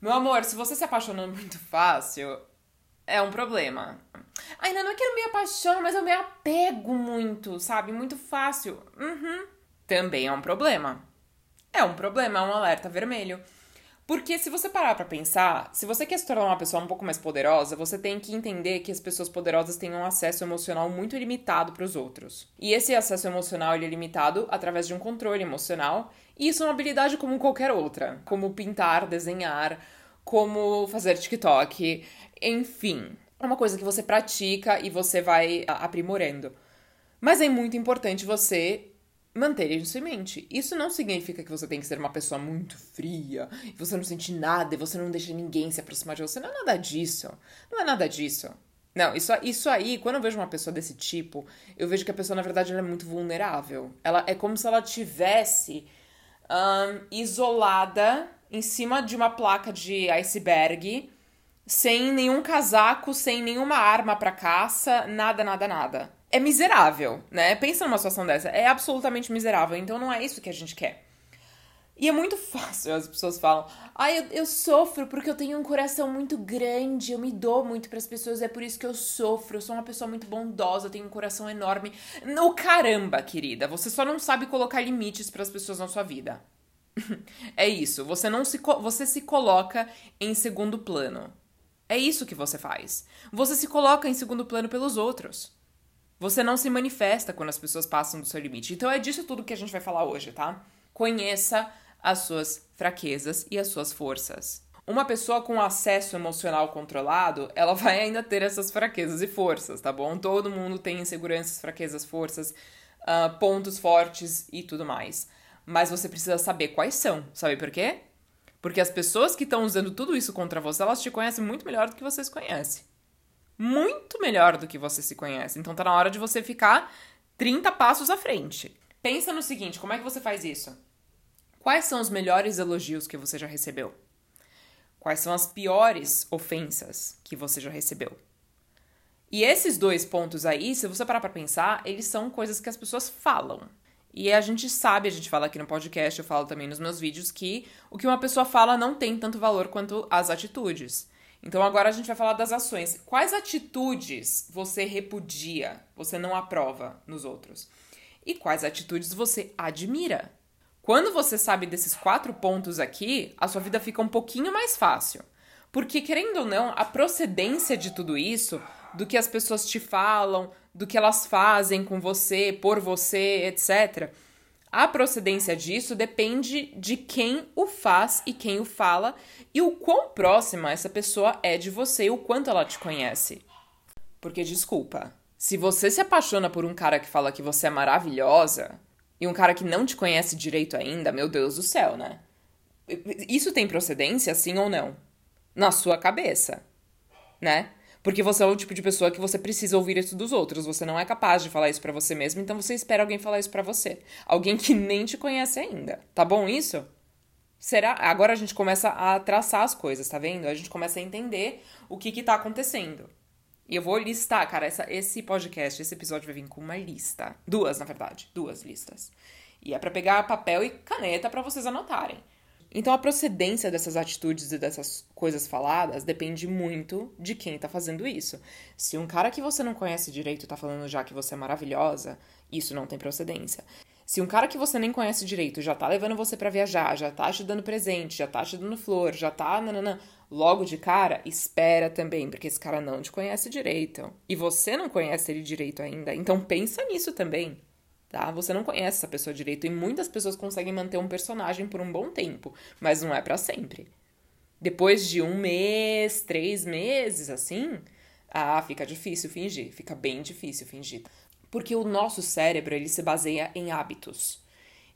Meu amor, se você se apaixona muito fácil, é um problema. Ainda não é que eu me apaixono, mas eu me apego muito, sabe? Muito fácil. Uhum. Também é um problema. É um problema, é um alerta vermelho. Porque se você parar para pensar, se você quer se tornar uma pessoa um pouco mais poderosa, você tem que entender que as pessoas poderosas têm um acesso emocional muito limitado para os outros. E esse acesso emocional ele é limitado através de um controle emocional, isso é uma habilidade como qualquer outra, como pintar, desenhar, como fazer TikTok, enfim. É uma coisa que você pratica e você vai aprimorando. Mas é muito importante você manter isso em mente. Isso não significa que você tem que ser uma pessoa muito fria, e você não sente nada, e você não deixa ninguém se aproximar de você. Não é nada disso. Não é nada disso. Não, isso, isso aí, quando eu vejo uma pessoa desse tipo, eu vejo que a pessoa, na verdade, ela é muito vulnerável. Ela é como se ela tivesse um, isolada em cima de uma placa de iceberg, sem nenhum casaco, sem nenhuma arma para caça, nada, nada, nada é miserável, né? Pensa numa situação dessa, é absolutamente miserável, então não é isso que a gente quer. E é muito fácil, as pessoas falam, ah, eu, eu sofro porque eu tenho um coração muito grande, eu me dou muito para as pessoas, é por isso que eu sofro, eu sou uma pessoa muito bondosa, eu tenho um coração enorme. No caramba, querida, você só não sabe colocar limites para as pessoas na sua vida. é isso, você não se você se coloca em segundo plano. É isso que você faz. Você se coloca em segundo plano pelos outros. Você não se manifesta quando as pessoas passam do seu limite. Então é disso tudo que a gente vai falar hoje, tá? Conheça as suas fraquezas e as suas forças. Uma pessoa com acesso emocional controlado, ela vai ainda ter essas fraquezas e forças, tá bom? Todo mundo tem inseguranças, fraquezas, forças, uh, pontos fortes e tudo mais. Mas você precisa saber quais são. Sabe por quê? Porque as pessoas que estão usando tudo isso contra você, elas te conhecem muito melhor do que vocês conhecem muito melhor do que você se conhece. Então tá na hora de você ficar 30 passos à frente. Pensa no seguinte, como é que você faz isso? Quais são os melhores elogios que você já recebeu? Quais são as piores ofensas que você já recebeu? E esses dois pontos aí, se você parar para pensar, eles são coisas que as pessoas falam. E a gente sabe, a gente fala aqui no podcast, eu falo também nos meus vídeos, que o que uma pessoa fala não tem tanto valor quanto as atitudes. Então agora a gente vai falar das ações. Quais atitudes você repudia, você não aprova nos outros? E quais atitudes você admira? Quando você sabe desses quatro pontos aqui, a sua vida fica um pouquinho mais fácil. Porque, querendo ou não, a procedência de tudo isso, do que as pessoas te falam, do que elas fazem com você, por você, etc., a procedência disso depende de quem o faz e quem o fala e o quão próxima essa pessoa é de você e o quanto ela te conhece. Porque, desculpa, se você se apaixona por um cara que fala que você é maravilhosa e um cara que não te conhece direito ainda, meu Deus do céu, né? Isso tem procedência, sim ou não? Na sua cabeça, né? Porque você é o tipo de pessoa que você precisa ouvir isso dos outros. Você não é capaz de falar isso para você mesmo, então você espera alguém falar isso para você. Alguém que nem te conhece ainda. Tá bom isso? Será? Agora a gente começa a traçar as coisas, tá vendo? A gente começa a entender o que que tá acontecendo. E eu vou listar, cara, essa, esse podcast, esse episódio vai vir com uma lista. Duas, na verdade. Duas listas. E é para pegar papel e caneta para vocês anotarem. Então a procedência dessas atitudes e dessas coisas faladas depende muito de quem tá fazendo isso. Se um cara que você não conhece direito tá falando já que você é maravilhosa, isso não tem procedência. Se um cara que você nem conhece direito já tá levando você para viajar, já tá te dando presente, já tá te dando flor, já tá nanana, logo de cara, espera também, porque esse cara não te conhece direito. E você não conhece ele direito ainda. Então pensa nisso também tá? Você não conhece essa pessoa direito e muitas pessoas conseguem manter um personagem por um bom tempo, mas não é para sempre. Depois de um mês, três meses, assim, ah, fica difícil fingir, fica bem difícil fingir. Porque o nosso cérebro, ele se baseia em hábitos.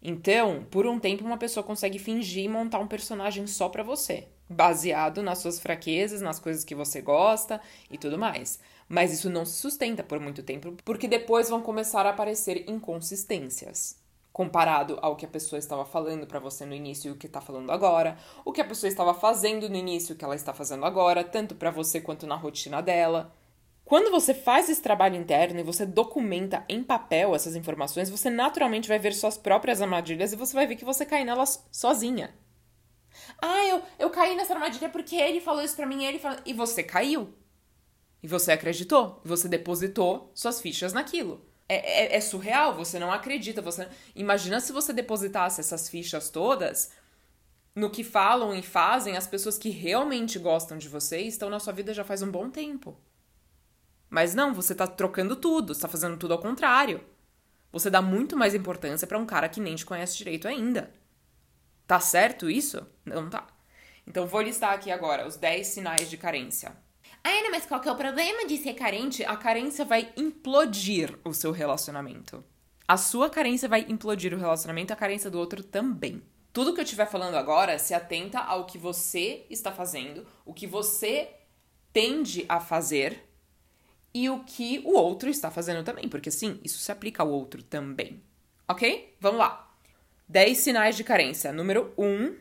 Então, por um tempo, uma pessoa consegue fingir e montar um personagem só para você, baseado nas suas fraquezas, nas coisas que você gosta e tudo mais. Mas isso não se sustenta por muito tempo, porque depois vão começar a aparecer inconsistências. Comparado ao que a pessoa estava falando para você no início e o que está falando agora, o que a pessoa estava fazendo no início e o que ela está fazendo agora, tanto para você quanto na rotina dela. Quando você faz esse trabalho interno e você documenta em papel essas informações, você naturalmente vai ver suas próprias armadilhas e você vai ver que você cai nelas sozinha. Ah, eu, eu caí nessa armadilha porque ele falou isso pra mim, ele falou... E você caiu. E você acreditou. E você depositou suas fichas naquilo. É, é, é, surreal, você não acredita. Você Imagina se você depositasse essas fichas todas no que falam e fazem as pessoas que realmente gostam de você e estão na sua vida já faz um bom tempo. Mas não, você tá trocando tudo, está fazendo tudo ao contrário. Você dá muito mais importância para um cara que nem te conhece direito ainda. Tá certo isso? Não tá. Então vou listar aqui agora os 10 sinais de carência. Ana, mas qual que é o problema de ser carente? A carência vai implodir o seu relacionamento. A sua carência vai implodir o relacionamento, a carência do outro também. Tudo que eu estiver falando agora se atenta ao que você está fazendo, o que você tende a fazer e o que o outro está fazendo também, porque sim, isso se aplica ao outro também. Ok? Vamos lá. 10 sinais de carência. Número 1. Um,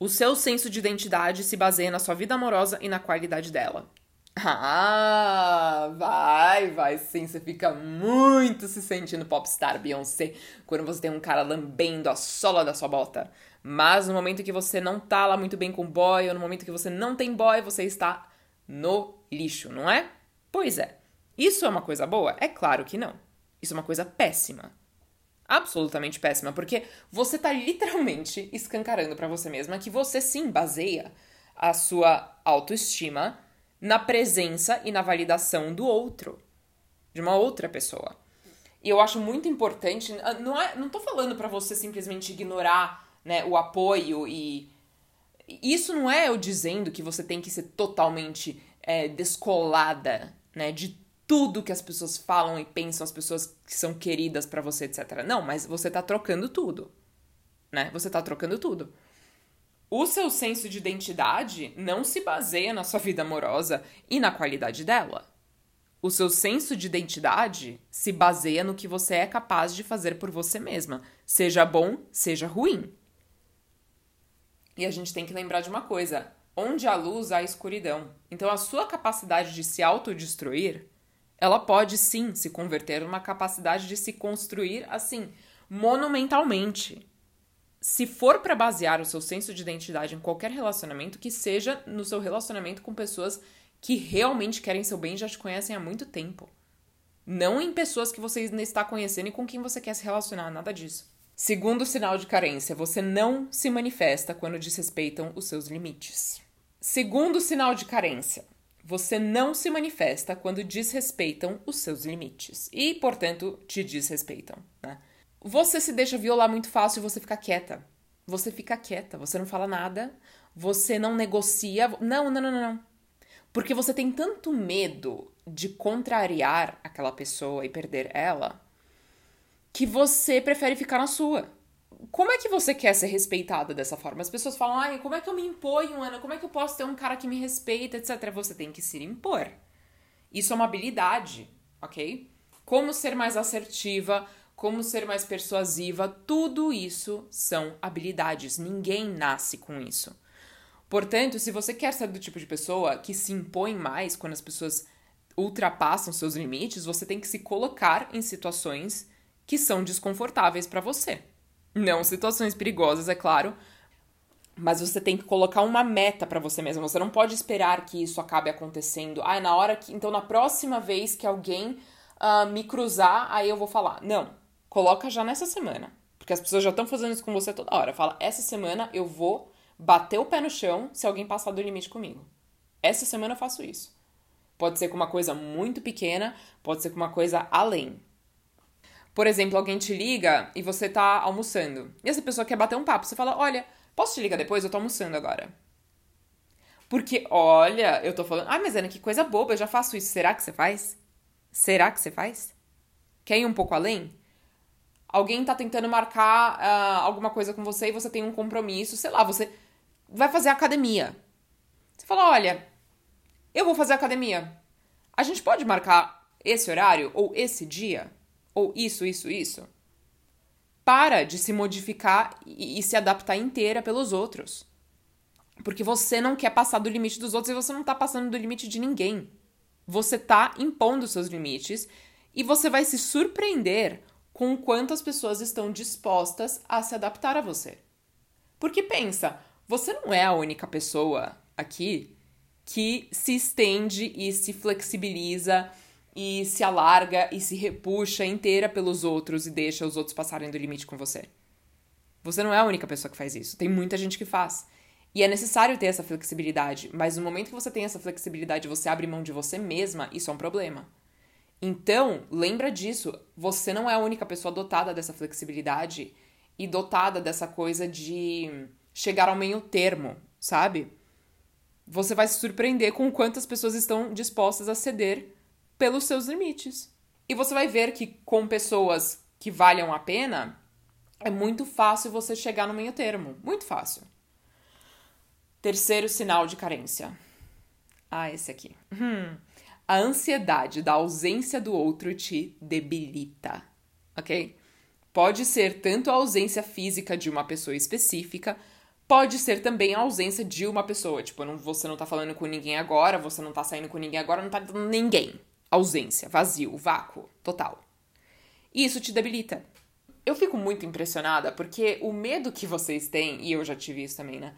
o seu senso de identidade se baseia na sua vida amorosa e na qualidade dela. Ah, vai, vai sim. Você fica muito se sentindo popstar Beyoncé quando você tem um cara lambendo a sola da sua bota. Mas no momento que você não tá lá muito bem com boy, ou no momento que você não tem boy, você está no lixo, não é? Pois é. Isso é uma coisa boa? É claro que não. Isso é uma coisa péssima. Absolutamente péssima, porque você tá literalmente escancarando para você mesma que você sim baseia a sua autoestima na presença e na validação do outro, de uma outra pessoa. E eu acho muito importante, não, é, não tô falando para você simplesmente ignorar né, o apoio e. Isso não é eu dizendo que você tem que ser totalmente é, descolada né, de tudo que as pessoas falam e pensam, as pessoas que são queridas para você, etc. Não, mas você tá trocando tudo. Né? Você tá trocando tudo. O seu senso de identidade não se baseia na sua vida amorosa e na qualidade dela. O seu senso de identidade se baseia no que você é capaz de fazer por você mesma, seja bom, seja ruim. E a gente tem que lembrar de uma coisa: onde há luz, há escuridão. Então, a sua capacidade de se autodestruir, ela pode sim se converter numa capacidade de se construir assim, monumentalmente se for para basear o seu senso de identidade em qualquer relacionamento, que seja no seu relacionamento com pessoas que realmente querem seu bem e já te conhecem há muito tempo. Não em pessoas que você ainda está conhecendo e com quem você quer se relacionar, nada disso. Segundo sinal de carência, você não se manifesta quando desrespeitam os seus limites. Segundo sinal de carência, você não se manifesta quando desrespeitam os seus limites e, portanto, te desrespeitam, né? Você se deixa violar muito fácil e você fica quieta. Você fica quieta, você não fala nada, você não negocia. Não, não, não, não. Porque você tem tanto medo de contrariar aquela pessoa e perder ela que você prefere ficar na sua. Como é que você quer ser respeitada dessa forma? As pessoas falam, ai, como é que eu me imponho, Ana? Como é que eu posso ter um cara que me respeita, etc. Você tem que se impor. Isso é uma habilidade, ok? Como ser mais assertiva, como ser mais persuasiva, tudo isso são habilidades. Ninguém nasce com isso. Portanto, se você quer ser do tipo de pessoa que se impõe mais quando as pessoas ultrapassam seus limites, você tem que se colocar em situações que são desconfortáveis para você. Não situações perigosas, é claro, mas você tem que colocar uma meta para você mesmo. Você não pode esperar que isso acabe acontecendo. Ah, na hora que. Então, na próxima vez que alguém uh, me cruzar, aí eu vou falar. Não coloca já nessa semana. Porque as pessoas já estão fazendo isso com você toda hora. Fala, essa semana eu vou bater o pé no chão se alguém passar do limite comigo. Essa semana eu faço isso. Pode ser com uma coisa muito pequena, pode ser com uma coisa além. Por exemplo, alguém te liga e você tá almoçando. E essa pessoa quer bater um papo. Você fala: Olha, posso te ligar depois? Eu tô almoçando agora. Porque, olha, eu tô falando. Ah, mas Ana, que coisa boba, eu já faço isso. Será que você faz? Será que você faz? Quer ir um pouco além? alguém tá tentando marcar uh, alguma coisa com você e você tem um compromisso, sei lá, você vai fazer academia. Você fala: olha, eu vou fazer academia. A gente pode marcar esse horário, ou esse dia, ou isso, isso, isso. Para de se modificar e, e se adaptar inteira pelos outros. Porque você não quer passar do limite dos outros e você não tá passando do limite de ninguém. Você tá impondo seus limites e você vai se surpreender com quanto as pessoas estão dispostas a se adaptar a você. Porque pensa, Você não é a única pessoa aqui que se estende e se flexibiliza e se alarga e se repuxa inteira pelos outros e deixa os outros passarem do limite com você. Você não é a única pessoa que faz isso. Tem muita gente que faz. E é necessário ter essa flexibilidade, mas no momento que você tem essa flexibilidade você abre mão de você mesma, isso é um problema. Então, lembra disso, você não é a única pessoa dotada dessa flexibilidade e dotada dessa coisa de chegar ao meio termo, sabe? Você vai se surpreender com quantas pessoas estão dispostas a ceder pelos seus limites. E você vai ver que com pessoas que valham a pena, é muito fácil você chegar no meio termo. Muito fácil. Terceiro sinal de carência. Ah, esse aqui. Hum. A ansiedade da ausência do outro te debilita, ok? Pode ser tanto a ausência física de uma pessoa específica, pode ser também a ausência de uma pessoa. Tipo, não, você não tá falando com ninguém agora, você não tá saindo com ninguém agora, não tá dando ninguém. Ausência, vazio, vácuo, total. E isso te debilita. Eu fico muito impressionada porque o medo que vocês têm, e eu já tive isso também, né?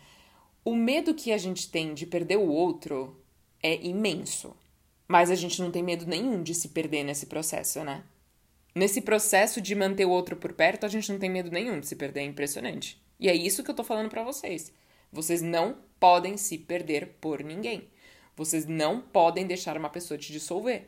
O medo que a gente tem de perder o outro é imenso. Mas a gente não tem medo nenhum de se perder nesse processo, né? Nesse processo de manter o outro por perto, a gente não tem medo nenhum de se perder, é impressionante. E é isso que eu tô falando para vocês. Vocês não podem se perder por ninguém. Vocês não podem deixar uma pessoa te dissolver.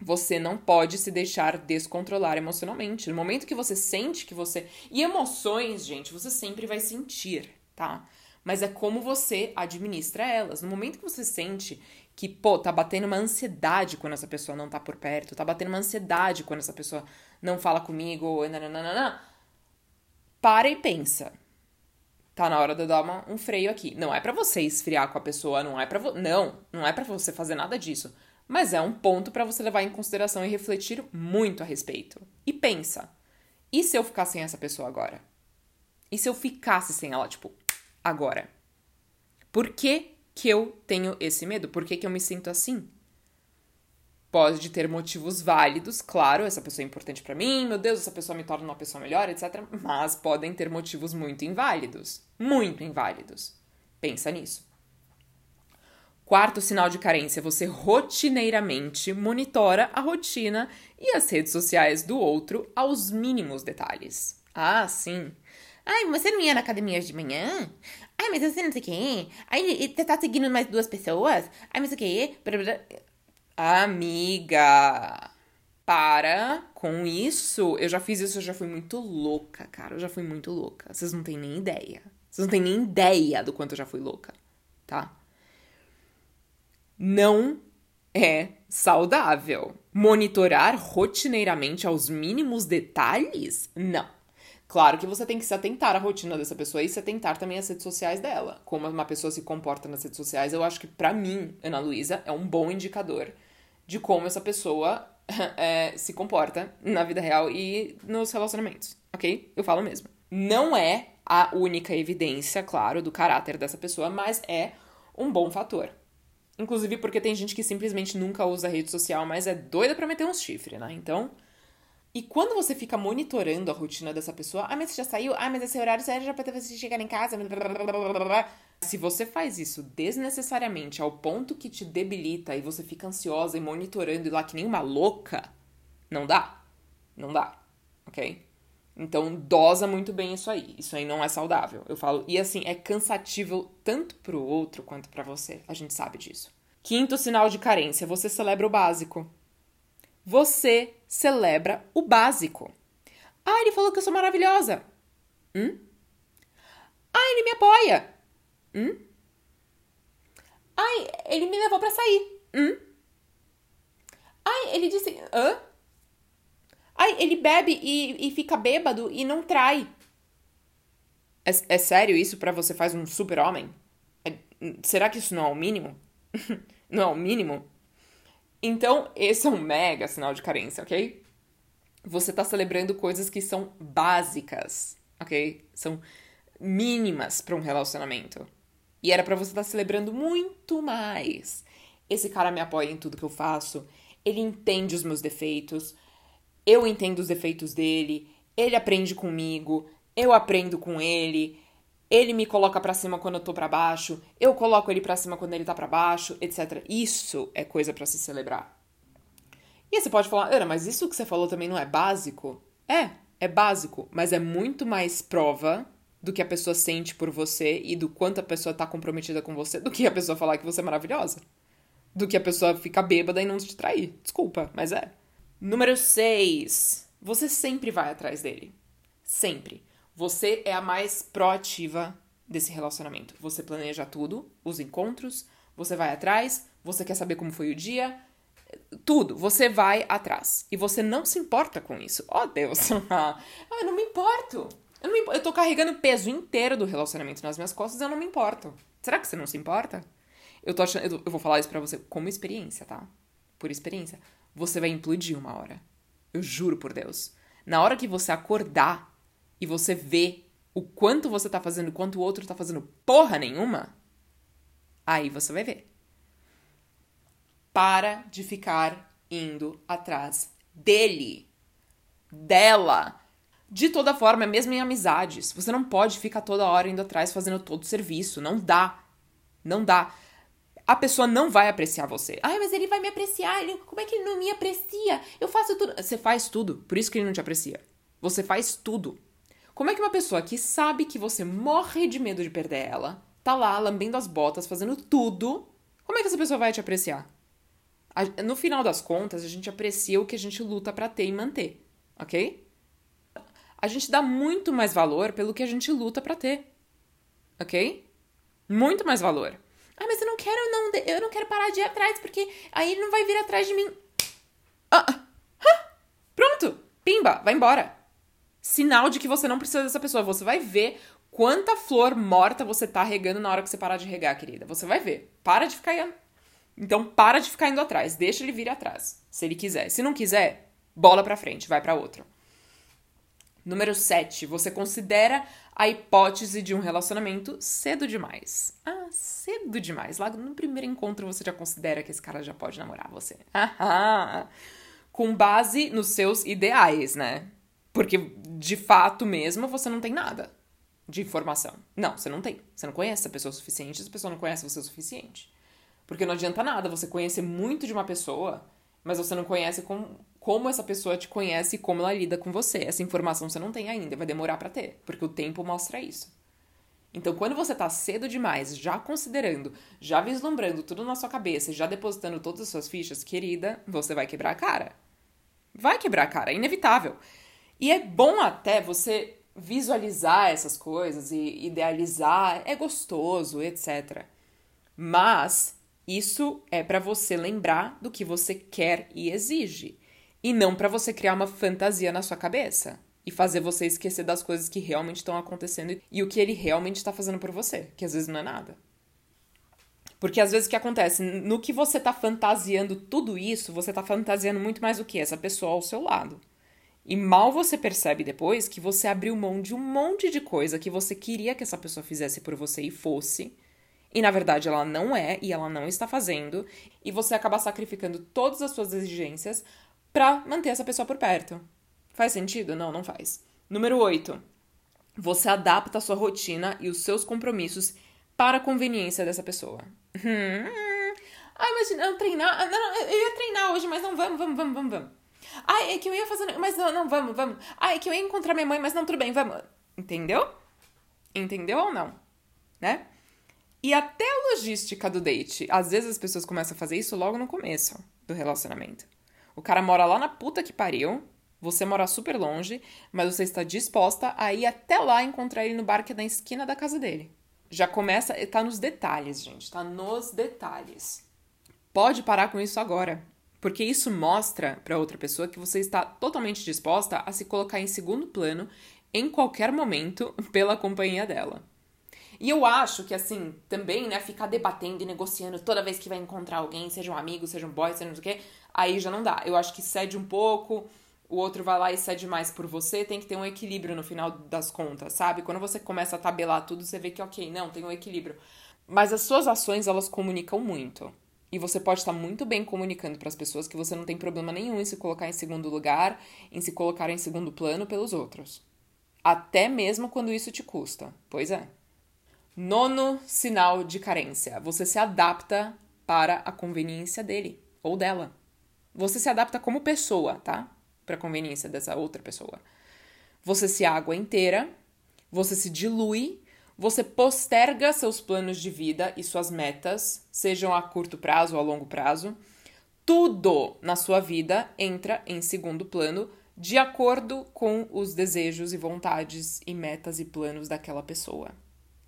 Você não pode se deixar descontrolar emocionalmente. No momento que você sente que você. E emoções, gente, você sempre vai sentir, tá? Mas é como você administra elas. No momento que você sente que, pô, tá batendo uma ansiedade quando essa pessoa não tá por perto, tá batendo uma ansiedade quando essa pessoa não fala comigo, nananana, para e pensa. Tá na hora de eu dar uma, um freio aqui. Não é para você esfriar com a pessoa, não é para não, não é para você fazer nada disso mas é um ponto para você levar em consideração e refletir muito a respeito. E pensa: e se eu ficar sem essa pessoa agora? E se eu ficasse sem ela, tipo, agora? Por que, que eu tenho esse medo? Por que, que eu me sinto assim? Pode ter motivos válidos, claro, essa pessoa é importante para mim, meu Deus, essa pessoa me torna uma pessoa melhor, etc. Mas podem ter motivos muito inválidos. Muito inválidos. Pensa nisso. Quarto sinal de carência: você rotineiramente monitora a rotina e as redes sociais do outro aos mínimos detalhes. Ah, sim. Ai, você não ia na academia de manhã? Ai, mas você não sei o quê. Ai, você tá seguindo mais duas pessoas? Ai, mas o quê? Amiga, para com isso. Eu já fiz isso, eu já fui muito louca, cara. Eu já fui muito louca. Vocês não têm nem ideia. Vocês não têm nem ideia do quanto eu já fui louca, tá? Não é saudável. Monitorar rotineiramente aos mínimos detalhes? Não. Claro que você tem que se atentar à rotina dessa pessoa e se atentar também às redes sociais dela. Como uma pessoa se comporta nas redes sociais, eu acho que para mim, Ana Luísa, é um bom indicador de como essa pessoa é, se comporta na vida real e nos relacionamentos, ok? Eu falo mesmo. Não é a única evidência, claro, do caráter dessa pessoa, mas é um bom fator. Inclusive porque tem gente que simplesmente nunca usa rede social, mas é doida para meter uns chifres, né? Então. E quando você fica monitorando a rotina dessa pessoa, ah, mas você já saiu? Ah, mas esse horário já pra você chegar em casa. Se você faz isso desnecessariamente ao ponto que te debilita e você fica ansiosa e monitorando lá que nem uma louca, não dá. Não dá. Ok? Então, dosa muito bem isso aí. Isso aí não é saudável. Eu falo, e assim, é cansativo tanto pro outro quanto para você. A gente sabe disso. Quinto sinal de carência: você celebra o básico. Você celebra o básico. Ah, ele falou que eu sou maravilhosa. Hum? Ah, ele me apoia. Hum? Ai, ele me levou para sair. Hum? Ai, ele disse. Hã? Ai, ele bebe e, e fica bêbado e não trai. É, é sério isso para você faz um super-homem? É, será que isso não é o mínimo? não é o mínimo? Então, esse é um mega sinal de carência, ok? Você tá celebrando coisas que são básicas, ok? São mínimas para um relacionamento. E era para você estar tá celebrando muito mais. Esse cara me apoia em tudo que eu faço, ele entende os meus defeitos, eu entendo os defeitos dele, ele aprende comigo, eu aprendo com ele. ele me coloca para cima quando eu tô para baixo, eu coloco ele para cima quando ele tá para baixo, etc. Isso é coisa para se celebrar. E você pode falar, Ana, mas isso que você falou também não é básico? É, é básico, mas é muito mais prova do que a pessoa sente por você e do quanto a pessoa tá comprometida com você do que a pessoa falar que você é maravilhosa. Do que a pessoa ficar bêbada e não te trair. Desculpa, mas é. Número 6. Você sempre vai atrás dele. Sempre. Você é a mais proativa desse relacionamento. Você planeja tudo, os encontros, você vai atrás, você quer saber como foi o dia, tudo, você vai atrás. E você não se importa com isso. Oh, Deus. ah, eu não me importo. Eu, não me, eu tô carregando o peso inteiro do relacionamento nas minhas costas, eu não me importo. Será que você não se importa? Eu tô achando, eu, eu vou falar isso para você como experiência, tá? Por experiência. Você vai implodir uma hora. Eu juro por Deus. Na hora que você acordar e você vê o quanto você tá fazendo, quanto o outro tá fazendo porra nenhuma, aí você vai ver. Para de ficar indo atrás dele, dela. De toda forma, mesmo em amizades, você não pode ficar toda hora indo atrás fazendo todo o serviço. Não dá. Não dá. A pessoa não vai apreciar você. Ai, mas ele vai me apreciar. Ele, como é que ele não me aprecia? Eu faço tudo. Você faz tudo. Por isso que ele não te aprecia. Você faz tudo. Como é que uma pessoa que sabe que você morre de medo de perder ela, tá lá lambendo as botas, fazendo tudo, como é que essa pessoa vai te apreciar? No final das contas, a gente aprecia o que a gente luta para ter e manter, ok? A gente dá muito mais valor pelo que a gente luta para ter, ok? Muito mais valor. Ah, mas eu não quero não, eu não quero parar de ir atrás porque aí ele não vai vir atrás de mim. Ah, ah, pronto, pimba, vai embora sinal de que você não precisa dessa pessoa. Você vai ver quanta flor morta você tá regando na hora que você parar de regar, querida. Você vai ver. Para de ficar. Então, para de ficar indo atrás. Deixa ele vir atrás, se ele quiser. Se não quiser, bola pra frente, vai para outro. Número 7. Você considera a hipótese de um relacionamento cedo demais. Ah, cedo demais. Lá no primeiro encontro você já considera que esse cara já pode namorar você. Com base nos seus ideais, né? Porque, de fato mesmo, você não tem nada de informação. Não, você não tem. Você não conhece a pessoa o suficiente, essa pessoa não conhece você o suficiente. Porque não adianta nada você conhecer muito de uma pessoa, mas você não conhece com, como essa pessoa te conhece e como ela lida com você. Essa informação você não tem ainda, vai demorar para ter, porque o tempo mostra isso. Então, quando você tá cedo demais, já considerando, já vislumbrando tudo na sua cabeça, já depositando todas as suas fichas, querida, você vai quebrar a cara. Vai quebrar a cara, é inevitável. E é bom até você visualizar essas coisas e idealizar, é gostoso, etc. Mas isso é para você lembrar do que você quer e exige, e não para você criar uma fantasia na sua cabeça e fazer você esquecer das coisas que realmente estão acontecendo e o que ele realmente está fazendo por você, que às vezes não é nada. Porque às vezes o que acontece, no que você tá fantasiando tudo isso, você tá fantasiando muito mais do que essa pessoa ao seu lado. E mal você percebe depois que você abriu mão de um monte de coisa que você queria que essa pessoa fizesse por você e fosse. E na verdade ela não é e ela não está fazendo. E você acaba sacrificando todas as suas exigências para manter essa pessoa por perto. Faz sentido? Não, não faz. Número 8. Você adapta a sua rotina e os seus compromissos para a conveniência dessa pessoa. Hum. Ai, mas não treinar. Não, eu ia treinar hoje, mas não vamos, vamos, vamos, vamos, vamos. Ai, é que eu ia fazer. Mas não, não, vamos, vamos. Ai, é que eu ia encontrar minha mãe, mas não, tudo bem, vamos. Entendeu? Entendeu ou não? Né? E até a logística do date. Às vezes as pessoas começam a fazer isso logo no começo do relacionamento. O cara mora lá na puta que pariu, você mora super longe, mas você está disposta a ir até lá encontrar ele no bar que é na esquina da casa dele. Já começa, tá nos detalhes, gente, tá nos detalhes. Pode parar com isso agora. Porque isso mostra para outra pessoa que você está totalmente disposta a se colocar em segundo plano em qualquer momento pela companhia dela. E eu acho que, assim, também, né, ficar debatendo e negociando toda vez que vai encontrar alguém, seja um amigo, seja um boy, seja não sei o quê, aí já não dá. Eu acho que cede um pouco, o outro vai lá e cede mais por você, tem que ter um equilíbrio no final das contas, sabe? Quando você começa a tabelar tudo, você vê que, ok, não, tem um equilíbrio. Mas as suas ações, elas comunicam muito. E você pode estar muito bem comunicando para as pessoas que você não tem problema nenhum em se colocar em segundo lugar, em se colocar em segundo plano pelos outros. Até mesmo quando isso te custa. Pois é. Nono sinal de carência: você se adapta para a conveniência dele ou dela. Você se adapta como pessoa, tá? Para conveniência dessa outra pessoa. Você se água inteira, você se dilui, você posterga seus planos de vida e suas metas, sejam a curto prazo ou a longo prazo. Tudo na sua vida entra em segundo plano de acordo com os desejos e vontades e metas e planos daquela pessoa.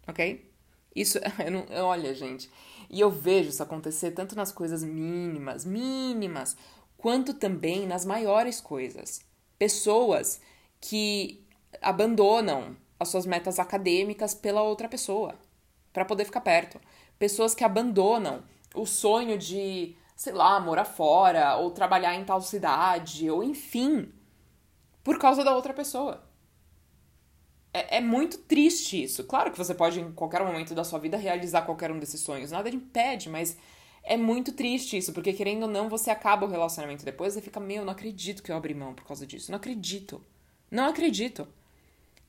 Ok? Isso, eu não, olha, gente, e eu vejo isso acontecer tanto nas coisas mínimas, mínimas, quanto também nas maiores coisas. Pessoas que abandonam as suas metas acadêmicas pela outra pessoa, para poder ficar perto. Pessoas que abandonam o sonho de, sei lá, morar fora, ou trabalhar em tal cidade, ou enfim, por causa da outra pessoa. É, é, muito triste isso. Claro que você pode, em qualquer momento da sua vida, realizar qualquer um desses sonhos. Nada impede, mas é muito triste isso, porque querendo ou não, você acaba o relacionamento depois e fica, meu, não acredito que eu abri mão por causa disso. Não acredito. Não acredito.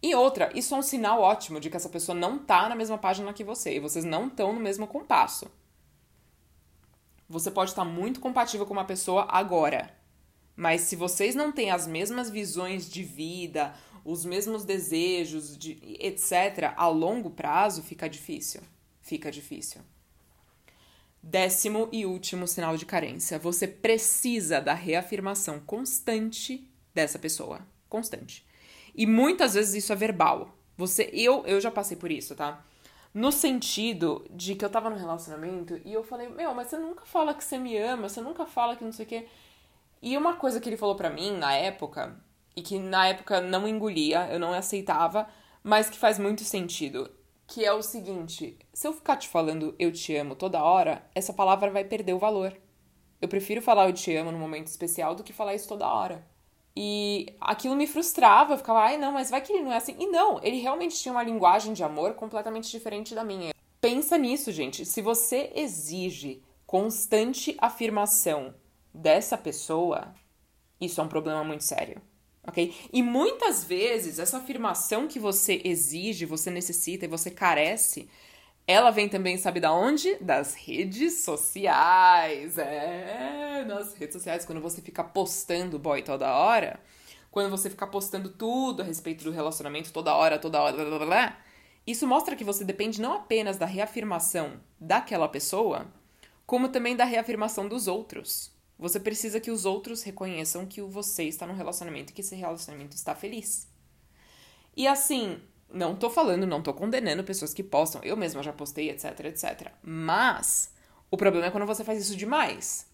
E outra, isso é um sinal ótimo de que essa pessoa não tá na mesma página que você e vocês não estão no mesmo compasso. Você pode estar muito compatível com uma pessoa agora, mas se vocês não têm as mesmas visões de vida, os mesmos desejos, de, etc., a longo prazo fica difícil. Fica difícil. Décimo e último sinal de carência. Você precisa da reafirmação constante dessa pessoa. Constante. E muitas vezes isso é verbal. Você, eu, eu já passei por isso, tá? No sentido de que eu tava no relacionamento e eu falei, meu, mas você nunca fala que você me ama, você nunca fala que não sei o quê. E uma coisa que ele falou para mim na época, e que na época não engolia, eu não aceitava, mas que faz muito sentido, que é o seguinte: se eu ficar te falando eu te amo toda hora, essa palavra vai perder o valor. Eu prefiro falar eu te amo num momento especial do que falar isso toda hora. E aquilo me frustrava, eu ficava, ai não, mas vai que ele não é assim. E não, ele realmente tinha uma linguagem de amor completamente diferente da minha. Pensa nisso, gente. Se você exige constante afirmação dessa pessoa, isso é um problema muito sério. Ok? E muitas vezes essa afirmação que você exige, você necessita e você carece, ela vem também, sabe da onde? Das redes sociais. É, nas redes sociais, quando você fica postando boy toda hora, quando você fica postando tudo a respeito do relacionamento toda hora, toda hora, blá, blá, blá, isso mostra que você depende não apenas da reafirmação daquela pessoa, como também da reafirmação dos outros. Você precisa que os outros reconheçam que você está num relacionamento e que esse relacionamento está feliz. E assim, não tô falando, não tô condenando pessoas que postam, eu mesma já postei, etc, etc. Mas o problema é quando você faz isso demais.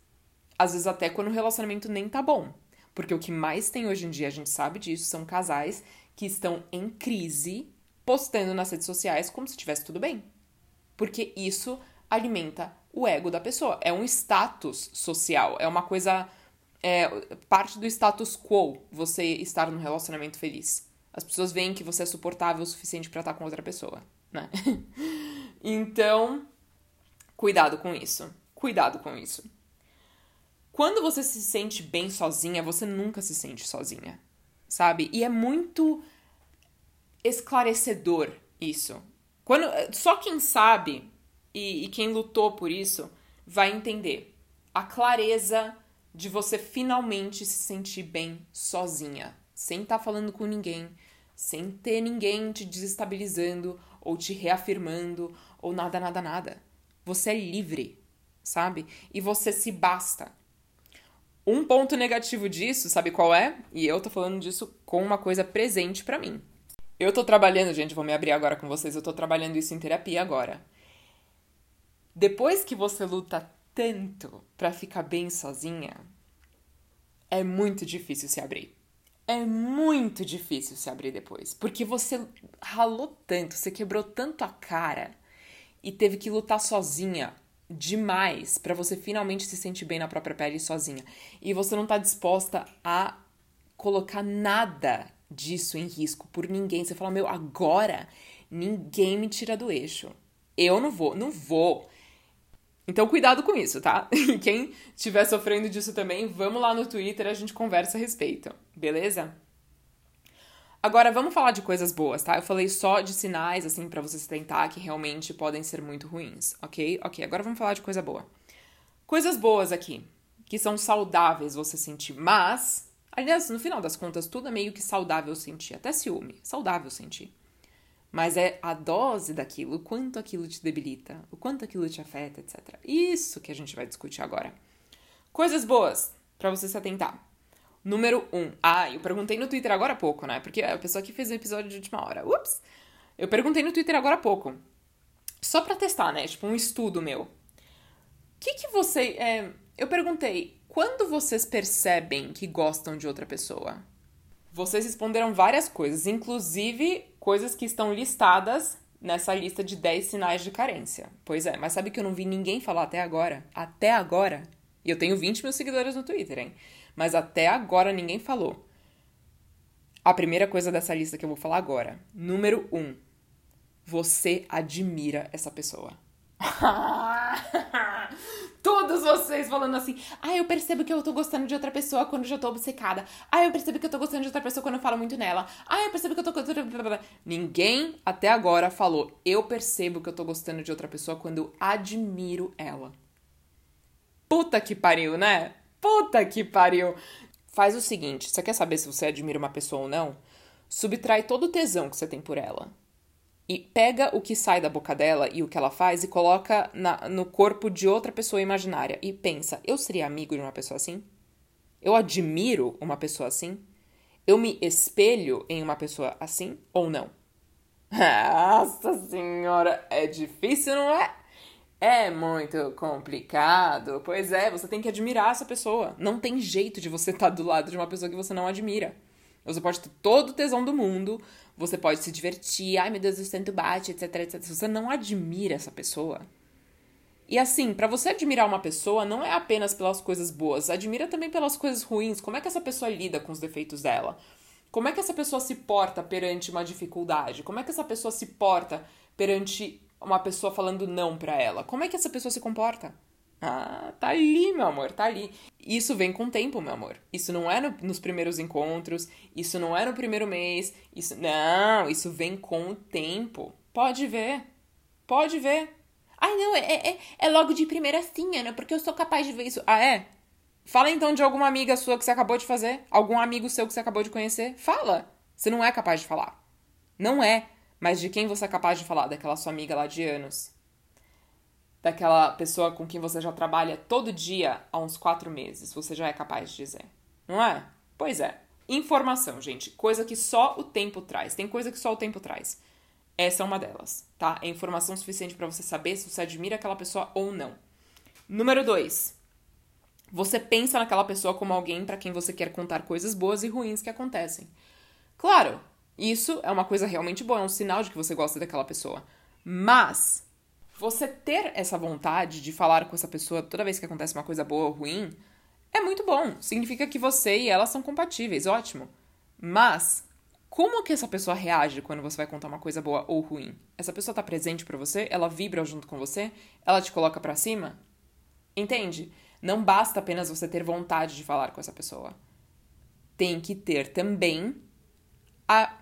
Às vezes até quando o relacionamento nem tá bom. Porque o que mais tem hoje em dia, a gente sabe disso, são casais que estão em crise postando nas redes sociais como se estivesse tudo bem. Porque isso alimenta o ego da pessoa. É um status social, é uma coisa. É parte do status quo você estar num relacionamento feliz. As pessoas veem que você é suportável o suficiente para estar com outra pessoa, né? então, cuidado com isso. Cuidado com isso. Quando você se sente bem sozinha, você nunca se sente sozinha, sabe? E é muito esclarecedor isso. Quando só quem sabe e, e quem lutou por isso vai entender a clareza de você finalmente se sentir bem sozinha, sem estar tá falando com ninguém, sem ter ninguém te desestabilizando ou te reafirmando ou nada, nada, nada. Você é livre, sabe? E você se basta. Um ponto negativo disso, sabe qual é? E eu tô falando disso com uma coisa presente para mim. Eu tô trabalhando, gente, vou me abrir agora com vocês, eu tô trabalhando isso em terapia agora. Depois que você luta tanto para ficar bem sozinha, é muito difícil se abrir. É muito difícil se abrir depois, porque você ralou tanto, você quebrou tanto a cara e teve que lutar sozinha demais para você finalmente se sentir bem na própria pele sozinha. E você não tá disposta a colocar nada disso em risco por ninguém. Você fala: "Meu, agora ninguém me tira do eixo. Eu não vou, não vou então, cuidado com isso, tá? E quem estiver sofrendo disso também, vamos lá no Twitter, a gente conversa a respeito, beleza? Agora vamos falar de coisas boas, tá? Eu falei só de sinais, assim, para você se tentar que realmente podem ser muito ruins, ok? Ok, agora vamos falar de coisa boa. Coisas boas aqui, que são saudáveis você sentir, mas, aliás, no final das contas, tudo é meio que saudável sentir, até ciúme, saudável sentir. Mas é a dose daquilo, o quanto aquilo te debilita, o quanto aquilo te afeta, etc. Isso que a gente vai discutir agora. Coisas boas para você se atentar. Número 1. Um. Ah, eu perguntei no Twitter agora há pouco, né? Porque a pessoa que fez o episódio de última hora. Ups! Eu perguntei no Twitter agora há pouco. Só pra testar, né? Tipo, um estudo meu. O que que você. É... Eu perguntei, quando vocês percebem que gostam de outra pessoa? Vocês responderam várias coisas, inclusive coisas que estão listadas nessa lista de 10 sinais de carência. Pois é, mas sabe que eu não vi ninguém falar até agora? Até agora. E eu tenho 20 mil seguidores no Twitter, hein? Mas até agora ninguém falou. A primeira coisa dessa lista que eu vou falar agora. Número 1. Um, você admira essa pessoa. Todos vocês falando assim. Ah, eu percebo que eu tô gostando de outra pessoa quando já tô obcecada. Ah, eu percebo que eu tô gostando de outra pessoa quando eu falo muito nela. Ah, eu percebo que eu tô. Ninguém até agora falou. Eu percebo que eu tô gostando de outra pessoa quando eu admiro ela. Puta que pariu, né? Puta que pariu. Faz o seguinte: você quer saber se você admira uma pessoa ou não? Subtrai todo o tesão que você tem por ela e pega o que sai da boca dela e o que ela faz e coloca na, no corpo de outra pessoa imaginária e pensa: eu seria amigo de uma pessoa assim? Eu admiro uma pessoa assim? Eu me espelho em uma pessoa assim ou não? Nossa senhora, é difícil, não é? É muito complicado. Pois é, você tem que admirar essa pessoa. Não tem jeito de você estar do lado de uma pessoa que você não admira. Você pode ter todo o tesão do mundo, você pode se divertir, ai meu Deus, o santo bate, etc, etc. Você não admira essa pessoa. E assim, para você admirar uma pessoa, não é apenas pelas coisas boas, admira também pelas coisas ruins. Como é que essa pessoa lida com os defeitos dela? Como é que essa pessoa se porta perante uma dificuldade? Como é que essa pessoa se porta perante uma pessoa falando não para ela? Como é que essa pessoa se comporta? Ah, tá ali, meu amor, tá ali. Isso vem com o tempo, meu amor. Isso não é no, nos primeiros encontros, isso não é no primeiro mês, isso. Não, isso vem com o tempo. Pode ver. Pode ver. Ai, não, é, é, é logo de primeira sim, Ana, porque eu sou capaz de ver isso. Ah, é? Fala então de alguma amiga sua que você acabou de fazer, algum amigo seu que você acabou de conhecer. Fala. Você não é capaz de falar. Não é. Mas de quem você é capaz de falar? Daquela sua amiga lá de anos daquela pessoa com quem você já trabalha todo dia há uns quatro meses, você já é capaz de dizer. Não é? Pois é. Informação, gente. Coisa que só o tempo traz. Tem coisa que só o tempo traz. Essa é uma delas, tá? É informação suficiente para você saber se você admira aquela pessoa ou não. Número dois. Você pensa naquela pessoa como alguém para quem você quer contar coisas boas e ruins que acontecem. Claro, isso é uma coisa realmente boa, é um sinal de que você gosta daquela pessoa. Mas você ter essa vontade de falar com essa pessoa toda vez que acontece uma coisa boa ou ruim é muito bom. Significa que você e ela são compatíveis, ótimo. Mas como que essa pessoa reage quando você vai contar uma coisa boa ou ruim? Essa pessoa tá presente para você? Ela vibra junto com você? Ela te coloca para cima? Entende? Não basta apenas você ter vontade de falar com essa pessoa. Tem que ter também a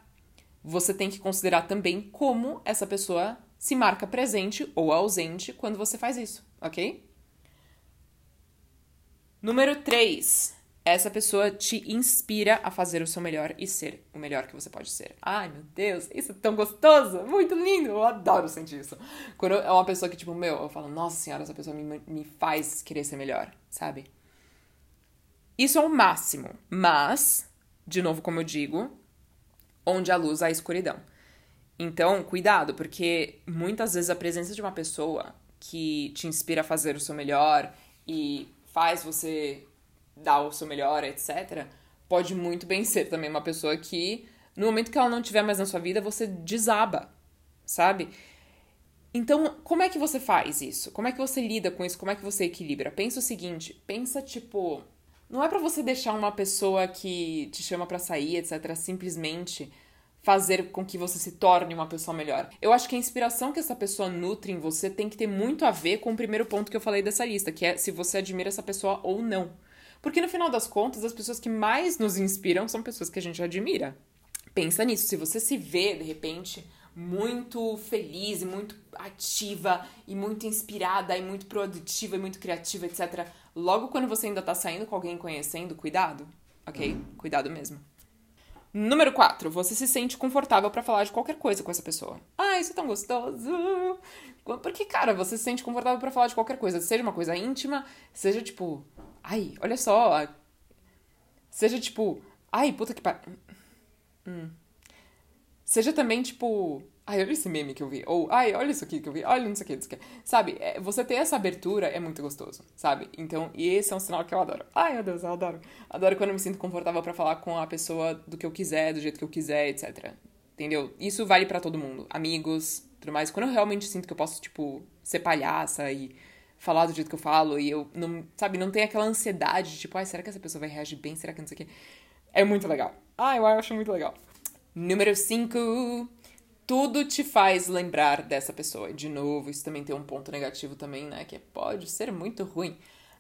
você tem que considerar também como essa pessoa se marca presente ou ausente quando você faz isso, ok? Número 3. Essa pessoa te inspira a fazer o seu melhor e ser o melhor que você pode ser. Ai, meu Deus, isso é tão gostoso, muito lindo, eu adoro sentir isso. Quando é uma pessoa que, tipo, meu, eu falo, nossa senhora, essa pessoa me, me faz querer ser melhor, sabe? Isso é o máximo, mas, de novo, como eu digo, onde a luz há escuridão. Então, cuidado, porque muitas vezes a presença de uma pessoa que te inspira a fazer o seu melhor e faz você dar o seu melhor, etc., pode muito bem ser também uma pessoa que, no momento que ela não estiver mais na sua vida, você desaba, sabe? Então, como é que você faz isso? Como é que você lida com isso? Como é que você equilibra? Pensa o seguinte, pensa tipo, não é para você deixar uma pessoa que te chama para sair, etc, simplesmente fazer com que você se torne uma pessoa melhor. Eu acho que a inspiração que essa pessoa nutre em você tem que ter muito a ver com o primeiro ponto que eu falei dessa lista, que é se você admira essa pessoa ou não. Porque no final das contas, as pessoas que mais nos inspiram são pessoas que a gente admira. Pensa nisso, se você se vê, de repente, muito feliz e muito ativa e muito inspirada e muito produtiva e muito criativa, etc. Logo quando você ainda tá saindo com alguém conhecendo, cuidado, ok? Cuidado mesmo. Número 4. Você se sente confortável para falar de qualquer coisa com essa pessoa. Ah, isso é tão gostoso. Porque, cara, você se sente confortável para falar de qualquer coisa. Seja uma coisa íntima, seja tipo. Ai, olha só. Seja tipo. Ai, puta que pariu. Hum. Seja também tipo. Ai, olha esse meme que eu vi. Ou, ai, olha isso aqui que eu vi. Olha não sei o que, não sei o que. Sabe, é, você ter essa abertura é muito gostoso, sabe? Então, e esse é um sinal que eu adoro. Ai, meu Deus, eu adoro. Adoro quando eu me sinto confortável para falar com a pessoa do que eu quiser, do jeito que eu quiser, etc. Entendeu? Isso vale para todo mundo. Amigos, tudo mais. Quando eu realmente sinto que eu posso, tipo, ser palhaça e falar do jeito que eu falo e eu não, sabe, não tem aquela ansiedade de tipo, ai, será que essa pessoa vai reagir bem? Será que não sei o quê? É muito legal. Ah, eu acho muito legal. Número 5 tudo te faz lembrar dessa pessoa. De novo, isso também tem um ponto negativo também, né? Que pode ser muito ruim.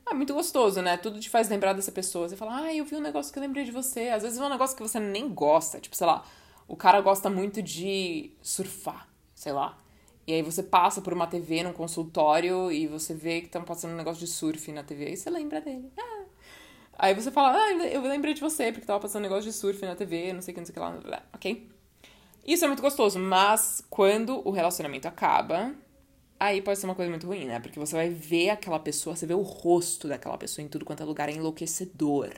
É muito gostoso, né? Tudo te faz lembrar dessa pessoa. Você fala, ah, eu vi um negócio que eu lembrei de você. Às vezes é um negócio que você nem gosta. Tipo, sei lá, o cara gosta muito de surfar, sei lá. E aí você passa por uma TV num consultório e você vê que estão passando um negócio de surf na TV. Aí você lembra dele. Ah. Aí você fala, ah, eu lembrei de você, porque tava passando um negócio de surf na TV, não sei o que, não sei o que lá. Ok? Isso é muito gostoso, mas quando o relacionamento acaba, aí pode ser uma coisa muito ruim, né? Porque você vai ver aquela pessoa, você vê o rosto daquela pessoa em tudo quanto é lugar, é enlouquecedor.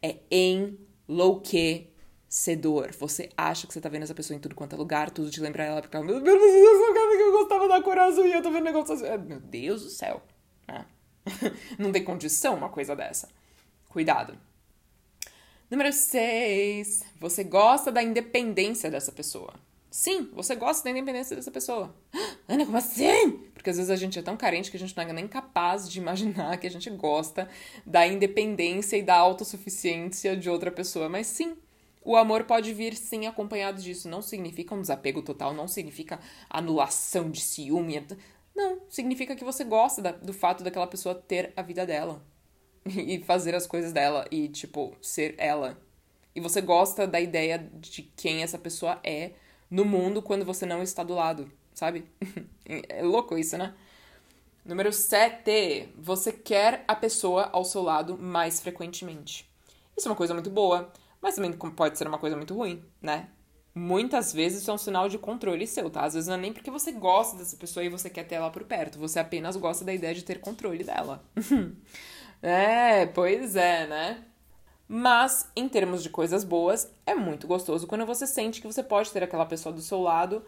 É enlouquecedor. Você acha que você tá vendo essa pessoa em tudo quanto é lugar, tudo te lembra ela, porque ela, meu Deus, eu gostava da cor azul e eu tô vendo negócio assim. Meu Deus do céu. Né? Não tem condição uma coisa dessa. Cuidado. Número 6. Você gosta da independência dessa pessoa. Sim, você gosta da independência dessa pessoa. Ana, como assim? Porque às vezes a gente é tão carente que a gente não é nem capaz de imaginar que a gente gosta da independência e da autossuficiência de outra pessoa. Mas sim, o amor pode vir sim acompanhado disso. Não significa um desapego total, não significa anulação de ciúme. Não, significa que você gosta da, do fato daquela pessoa ter a vida dela. e fazer as coisas dela e, tipo, ser ela. E você gosta da ideia de quem essa pessoa é no mundo quando você não está do lado, sabe? é louco isso, né? Número 7. Você quer a pessoa ao seu lado mais frequentemente. Isso é uma coisa muito boa, mas também pode ser uma coisa muito ruim, né? Muitas vezes isso é um sinal de controle seu, tá? Às vezes não é nem porque você gosta dessa pessoa e você quer ter ela por perto, você apenas gosta da ideia de ter controle dela. É, pois é, né? Mas, em termos de coisas boas, é muito gostoso quando você sente que você pode ter aquela pessoa do seu lado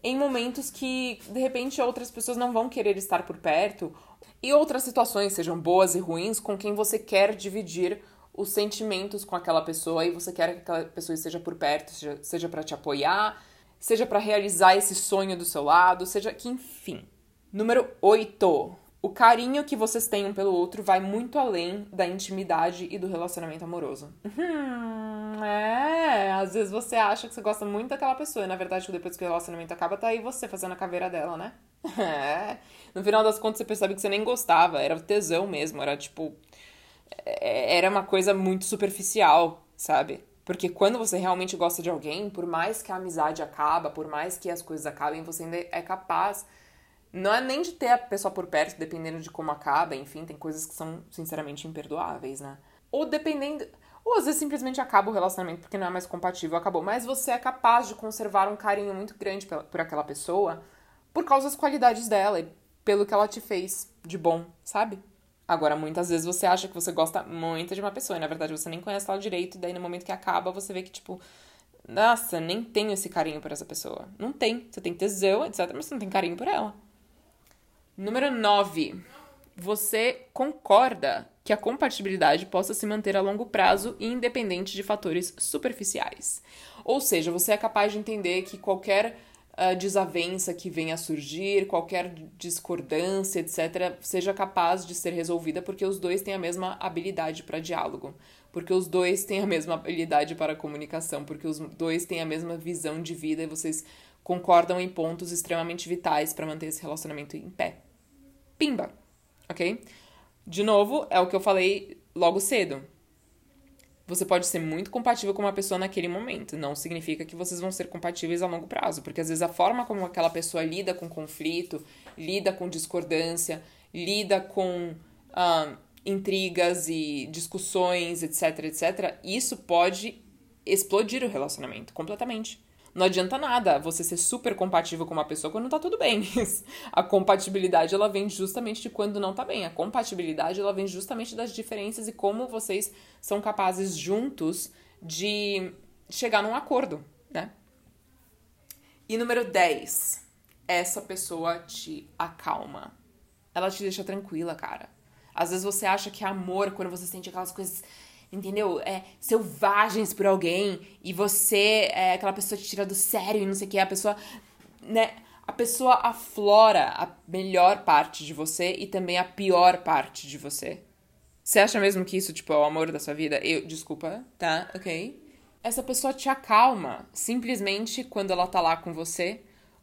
em momentos que, de repente, outras pessoas não vão querer estar por perto, e outras situações, sejam boas e ruins, com quem você quer dividir os sentimentos com aquela pessoa e você quer que aquela pessoa esteja por perto, seja, seja para te apoiar, seja para realizar esse sonho do seu lado, seja que, enfim. Número 8 o carinho que vocês têm um pelo outro vai muito além da intimidade e do relacionamento amoroso. Hum, é, às vezes você acha que você gosta muito daquela pessoa e na verdade depois que o relacionamento acaba tá aí você fazendo a caveira dela, né? É. No final das contas você percebe que você nem gostava, era tesão mesmo, era tipo é, era uma coisa muito superficial, sabe? Porque quando você realmente gosta de alguém, por mais que a amizade acaba, por mais que as coisas acabem, você ainda é capaz não é nem de ter a pessoa por perto, dependendo de como acaba, enfim, tem coisas que são, sinceramente, imperdoáveis, né? Ou dependendo. Ou às vezes simplesmente acaba o relacionamento porque não é mais compatível, acabou. Mas você é capaz de conservar um carinho muito grande por aquela pessoa por causa das qualidades dela e pelo que ela te fez de bom, sabe? Agora, muitas vezes você acha que você gosta muito de uma pessoa e na verdade você nem conhece ela direito, e daí no momento que acaba você vê que, tipo, nossa, nem tenho esse carinho por essa pessoa. Não tem. Você tem tesão, etc., mas você não tem carinho por ela. Número 9. Você concorda que a compatibilidade possa se manter a longo prazo e independente de fatores superficiais. Ou seja, você é capaz de entender que qualquer uh, desavença que venha a surgir, qualquer discordância, etc., seja capaz de ser resolvida porque os dois têm a mesma habilidade para diálogo, porque os dois têm a mesma habilidade para comunicação, porque os dois têm a mesma visão de vida e vocês concordam em pontos extremamente vitais para manter esse relacionamento em pé pimba, ok? De novo, é o que eu falei logo cedo. Você pode ser muito compatível com uma pessoa naquele momento, não significa que vocês vão ser compatíveis a longo prazo, porque às vezes a forma como aquela pessoa lida com conflito, lida com discordância, lida com uh, intrigas e discussões, etc, etc, isso pode explodir o relacionamento completamente. Não adianta nada você ser super compatível com uma pessoa quando tá tudo bem. a compatibilidade ela vem justamente de quando não tá bem. A compatibilidade ela vem justamente das diferenças e como vocês são capazes juntos de chegar num acordo, né? E número 10. Essa pessoa te acalma. Ela te deixa tranquila, cara. Às vezes você acha que é amor quando você sente aquelas coisas entendeu? É, selvagens por alguém e você é aquela pessoa que te tira do sério e não sei o que, a pessoa, né? A pessoa aflora a melhor parte de você e também a pior parte de você. Você acha mesmo que isso, tipo, é o amor da sua vida? Eu, desculpa, tá? Ok. Essa pessoa te acalma simplesmente quando ela tá lá com você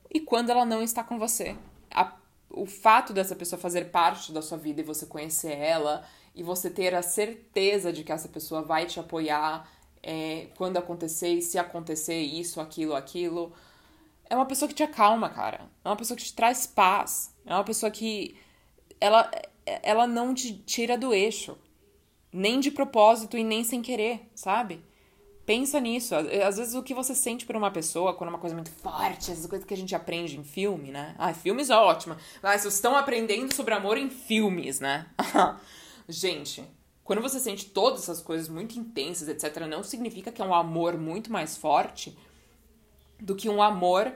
e quando ela não está com você. A, o fato dessa pessoa fazer parte da sua vida e você conhecer ela e você ter a certeza de que essa pessoa vai te apoiar é, quando acontecer e se acontecer isso, aquilo, aquilo. É uma pessoa que te acalma, cara. É uma pessoa que te traz paz. É uma pessoa que ela, ela não te tira do eixo. Nem de propósito e nem sem querer, sabe? Pensa nisso. Às vezes o que você sente por uma pessoa, quando é uma coisa muito forte, essas coisas que a gente aprende em filme, né? Ah, filmes é ótimo. Mas vocês estão aprendendo sobre amor em filmes, né? Gente, quando você sente todas essas coisas muito intensas, etc., não significa que é um amor muito mais forte do que um amor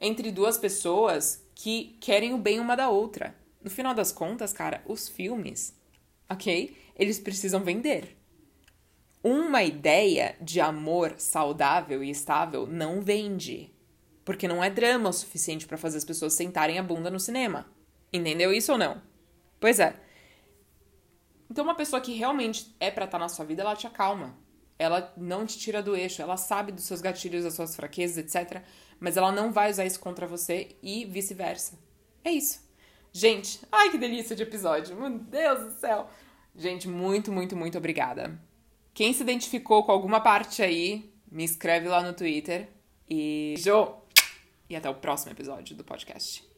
entre duas pessoas que querem o bem uma da outra. No final das contas, cara, os filmes, ok? Eles precisam vender. Uma ideia de amor saudável e estável não vende. Porque não é drama o suficiente para fazer as pessoas sentarem a bunda no cinema. Entendeu isso ou não? Pois é. Então, uma pessoa que realmente é para estar tá na sua vida, ela te acalma. Ela não te tira do eixo, ela sabe dos seus gatilhos, das suas fraquezas, etc. Mas ela não vai usar isso contra você e vice-versa. É isso. Gente, ai que delícia de episódio. Meu Deus do céu. Gente, muito, muito, muito obrigada. Quem se identificou com alguma parte aí, me escreve lá no Twitter. E. Jo! E até o próximo episódio do podcast.